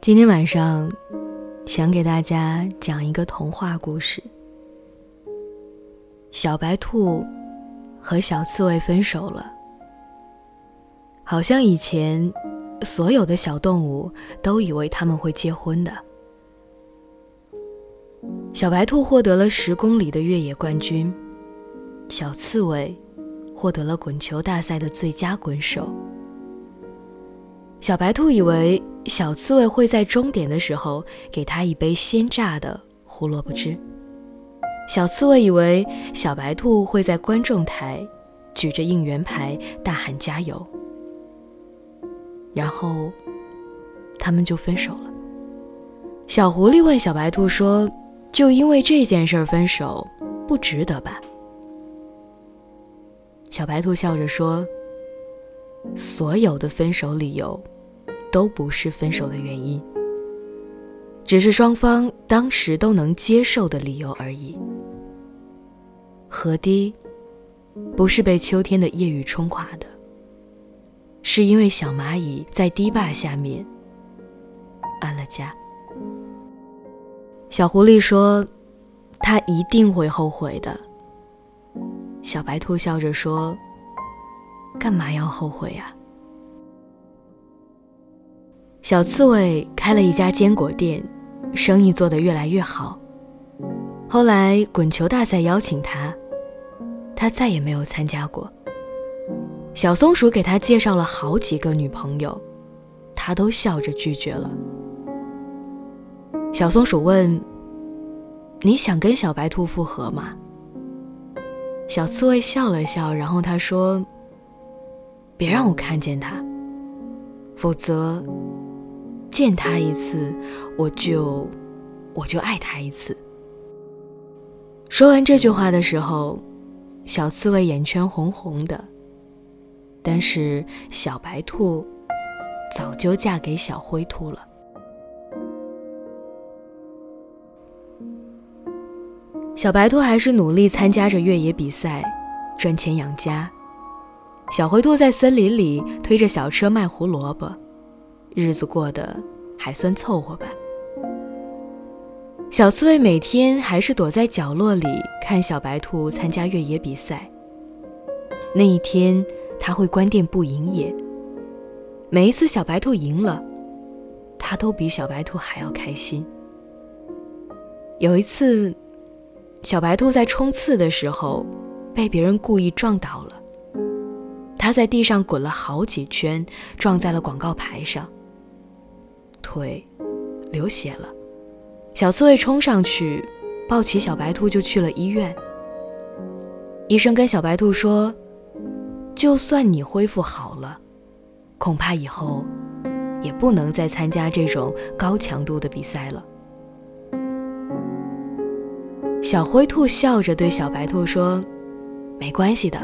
今天晚上想给大家讲一个童话故事。小白兔和小刺猬分手了，好像以前所有的小动物都以为他们会结婚的。小白兔获得了十公里的越野冠军，小刺猬获得了滚球大赛的最佳滚手。小白兔以为小刺猬会在终点的时候给他一杯鲜榨的胡萝卜汁。小刺猬以为小白兔会在观众台举着应援牌大喊加油。然后，他们就分手了。小狐狸问小白兔说：“就因为这件事分手，不值得吧？”小白兔笑着说。所有的分手理由，都不是分手的原因，只是双方当时都能接受的理由而已。河堤，不是被秋天的夜雨冲垮的，是因为小蚂蚁在堤坝下面安了家。小狐狸说：“他一定会后悔的。”小白兔笑着说。干嘛要后悔呀？小刺猬开了一家坚果店，生意做得越来越好。后来滚球大赛邀请他，他再也没有参加过。小松鼠给他介绍了好几个女朋友，他都笑着拒绝了。小松鼠问：“你想跟小白兔复合吗？”小刺猬笑了笑，然后他说。别让我看见他，否则见他一次，我就我就爱他一次。说完这句话的时候，小刺猬眼圈红红的，但是小白兔早就嫁给小灰兔了。小白兔还是努力参加着越野比赛，赚钱养家。小灰兔在森林里推着小车卖胡萝卜，日子过得还算凑合吧。小刺猬每天还是躲在角落里看小白兔参加越野比赛。那一天，他会关店不营业。每一次小白兔赢了，他都比小白兔还要开心。有一次，小白兔在冲刺的时候被别人故意撞倒了。他在地上滚了好几圈，撞在了广告牌上，腿流血了。小刺猬冲上去，抱起小白兔就去了医院。医生跟小白兔说：“就算你恢复好了，恐怕以后也不能再参加这种高强度的比赛了。”小灰兔笑着对小白兔说：“没关系的，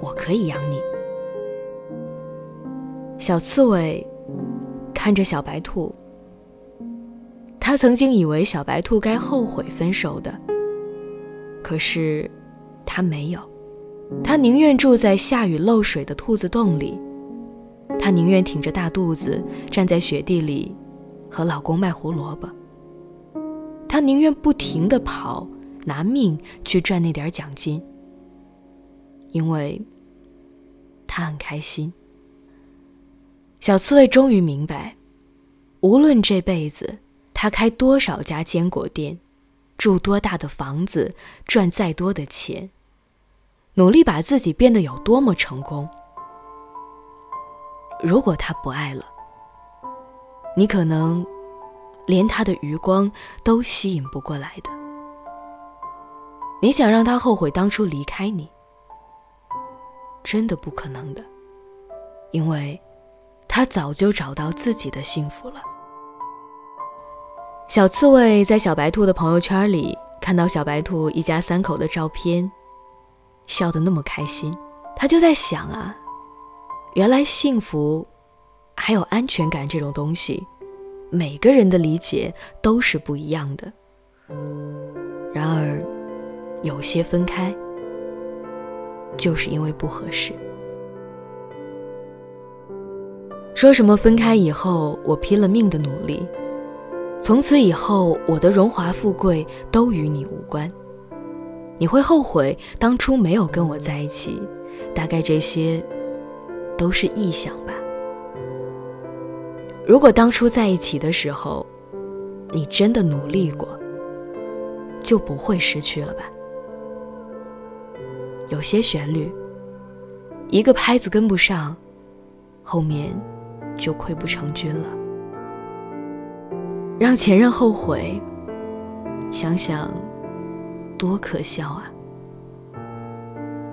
我可以养你。”小刺猬看着小白兔，他曾经以为小白兔该后悔分手的，可是他没有，他宁愿住在下雨漏水的兔子洞里，他宁愿挺着大肚子站在雪地里和老公卖胡萝卜，他宁愿不停地跑，拿命去赚那点奖金，因为他很开心。小刺猬终于明白，无论这辈子他开多少家坚果店，住多大的房子，赚再多的钱，努力把自己变得有多么成功，如果他不爱了，你可能连他的余光都吸引不过来的。你想让他后悔当初离开你，真的不可能的，因为。他早就找到自己的幸福了。小刺猬在小白兔的朋友圈里看到小白兔一家三口的照片，笑得那么开心，他就在想啊，原来幸福，还有安全感这种东西，每个人的理解都是不一样的。然而，有些分开，就是因为不合适。说什么分开以后，我拼了命的努力，从此以后，我的荣华富贵都与你无关。你会后悔当初没有跟我在一起，大概这些都是臆想吧。如果当初在一起的时候，你真的努力过，就不会失去了吧。有些旋律，一个拍子跟不上，后面就溃不成军了。让前任后悔，想想多可笑啊！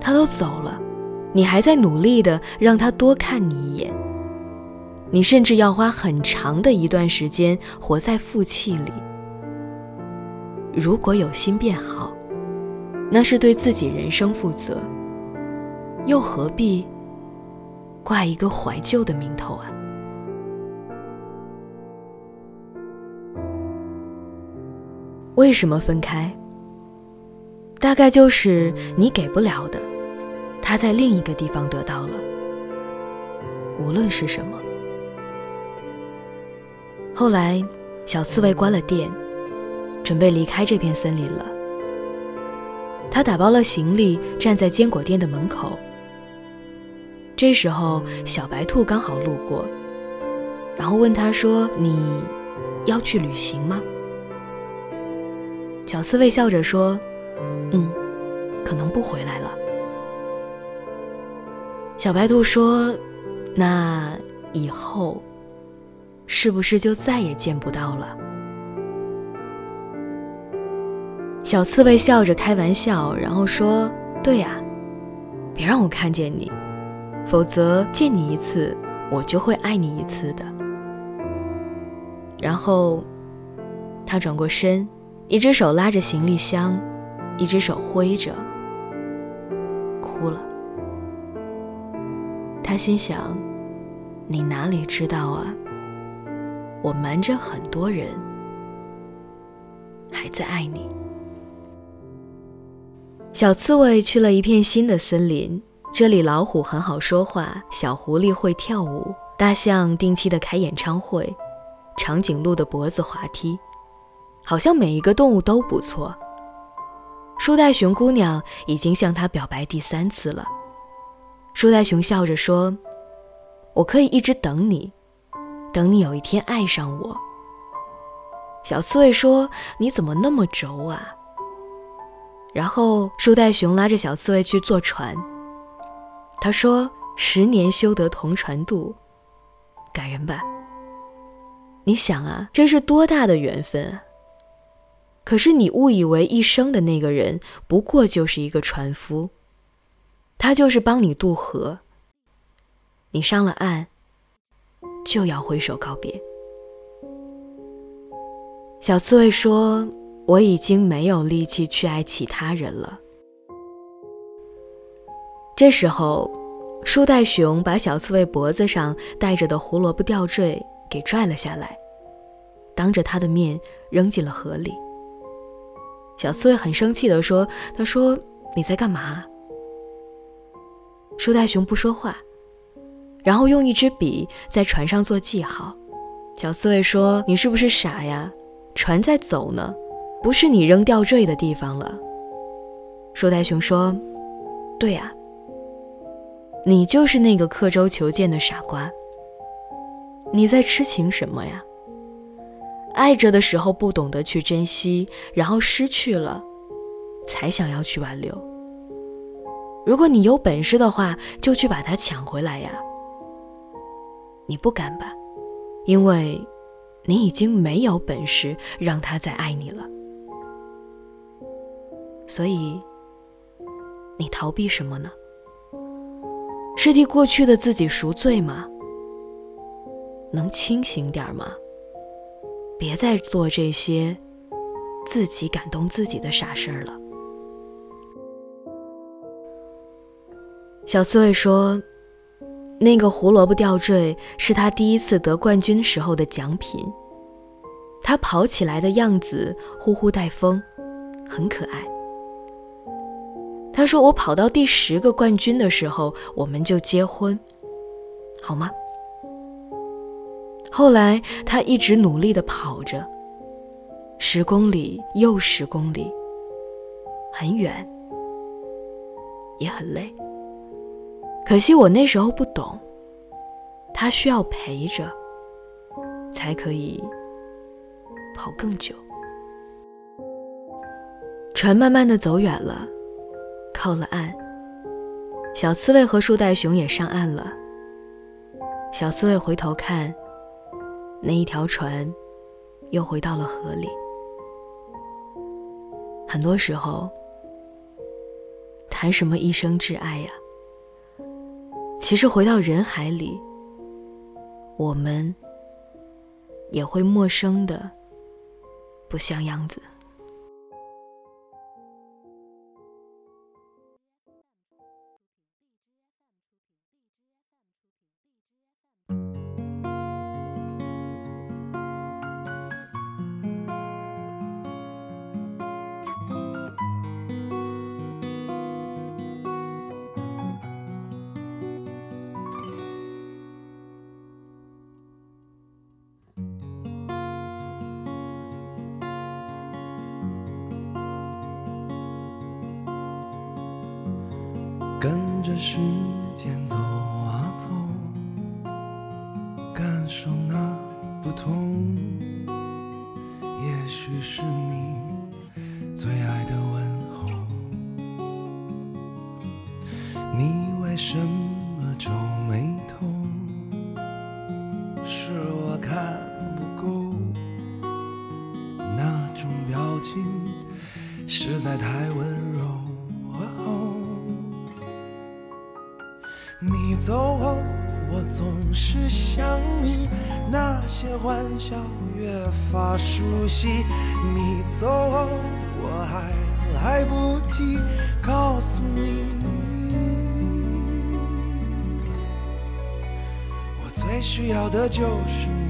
他都走了，你还在努力的让他多看你一眼。你甚至要花很长的一段时间活在负气里。如果有心变好，那是对自己人生负责，又何必挂一个怀旧的名头啊？为什么分开？大概就是你给不了的，他在另一个地方得到了。无论是什么。后来，小刺猬关了店，准备离开这片森林了。他打包了行李，站在坚果店的门口。这时候，小白兔刚好路过，然后问他说：“你要去旅行吗？”小刺猬笑着说：“嗯，可能不回来了。”小白兔说：“那以后是不是就再也见不到了？”小刺猬笑着开玩笑，然后说：“对呀，别让我看见你，否则见你一次，我就会爱你一次的。”然后他转过身。一只手拉着行李箱，一只手挥着，哭了。他心想：“你哪里知道啊？我瞒着很多人，还在爱你。”小刺猬去了一片新的森林，这里老虎很好说话，小狐狸会跳舞，大象定期的开演唱会，长颈鹿的脖子滑梯。好像每一个动物都不错。树袋熊姑娘已经向他表白第三次了。树袋熊笑着说：“我可以一直等你，等你有一天爱上我。”小刺猬说：“你怎么那么轴啊？”然后树袋熊拉着小刺猬去坐船。他说：“十年修得同船渡，感人吧？你想啊，这是多大的缘分啊！”可是你误以为一生的那个人不过就是一个船夫，他就是帮你渡河。你上了岸，就要挥手告别。小刺猬说：“我已经没有力气去爱其他人了。”这时候，树袋熊把小刺猬脖子上戴着的胡萝卜吊坠给拽了下来，当着他的面扔进了河里。小刺猬很生气地说：“他说你在干嘛？”树袋熊不说话，然后用一支笔在船上做记号。小刺猬说：“你是不是傻呀？船在走呢，不是你扔吊坠的地方了。”树袋熊说：“对呀，你就是那个刻舟求剑的傻瓜。你在痴情什么呀？”爱着的时候不懂得去珍惜，然后失去了，才想要去挽留。如果你有本事的话，就去把它抢回来呀。你不敢吧？因为，你已经没有本事让他再爱你了。所以，你逃避什么呢？是替过去的自己赎罪吗？能清醒点吗？别再做这些自己感动自己的傻事儿了。小刺猬说：“那个胡萝卜吊坠是他第一次得冠军时候的奖品。他跑起来的样子呼呼带风，很可爱。”他说：“我跑到第十个冠军的时候，我们就结婚，好吗？”后来，他一直努力地跑着，十公里又十公里，很远，也很累。可惜我那时候不懂，他需要陪着，才可以跑更久。船慢慢的走远了，靠了岸。小刺猬和树袋熊也上岸了。小刺猬回头看，那一条船又回到了河里。很多时候，谈什么一生挚爱呀？其实回到人海里，我们也会陌生的不像样子。跟着时间走啊走，感受那不同。也许是你最爱的问候。你为什么皱眉头？是我看不够，那种表情实在太温柔。走后，我总是想你，那些欢笑越发熟悉。你走后，我还来不及告诉你，我最需要的就是你。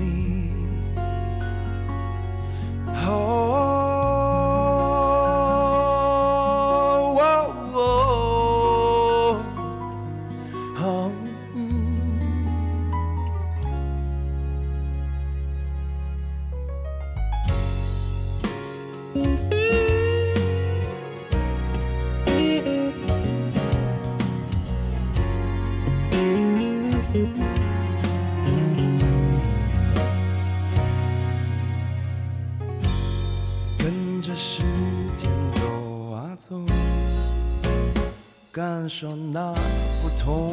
感受那不同。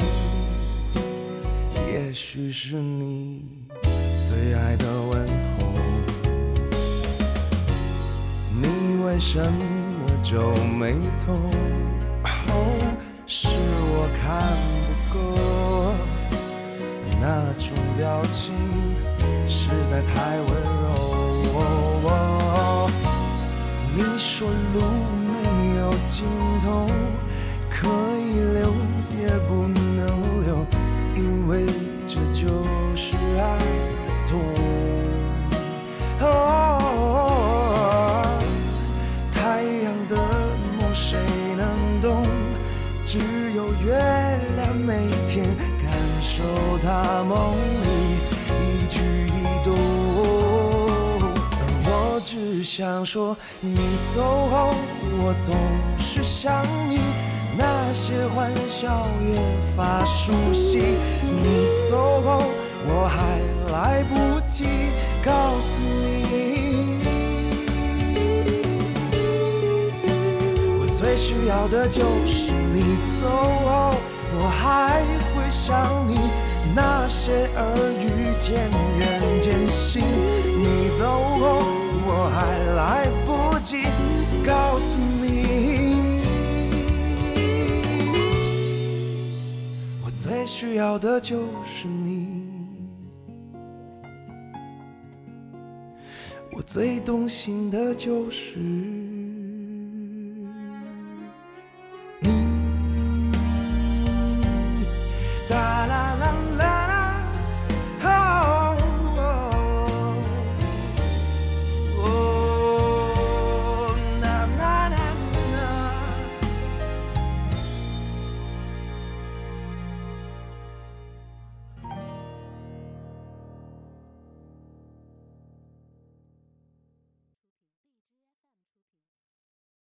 也许是你最爱的问候。你为什么皱眉头？是我看不够，那种表情实在太温柔。你说路没有尽头，可以留也不能留，因为这就是爱的痛。太阳的梦谁能懂？只有月亮每天感受它梦里一举一动。我只想说，你走后，我总是想你，那些欢笑越发熟悉。你走后，我还来不及告诉你，我最需要的就是你需要的就是你，我最动心的就是。